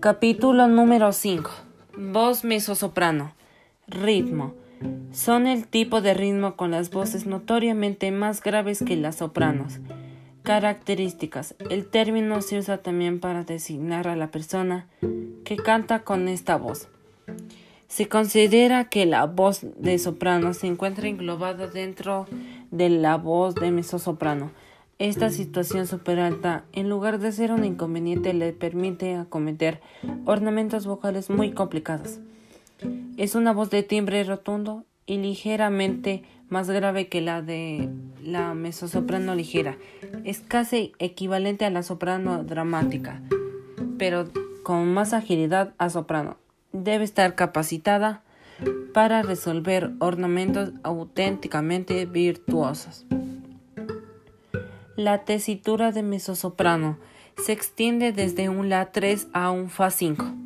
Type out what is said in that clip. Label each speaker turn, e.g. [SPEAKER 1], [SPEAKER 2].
[SPEAKER 1] Capítulo número 5. Voz mezzosoprano. Ritmo. Son el tipo de ritmo con las voces notoriamente más graves que las sopranos. Características. El término se usa también para designar a la persona que canta con esta voz. Se considera que la voz de soprano se encuentra englobada dentro de la voz de mezzosoprano. Esta situación super alta, en lugar de ser un inconveniente, le permite acometer ornamentos vocales muy complicados. Es una voz de timbre rotundo y ligeramente más grave que la de la mezzosoprano ligera. Es casi equivalente a la soprano dramática, pero con más agilidad a soprano. Debe estar capacitada para resolver ornamentos auténticamente virtuosos. La tesitura de mezzosoprano se extiende desde un La3 a un Fa5.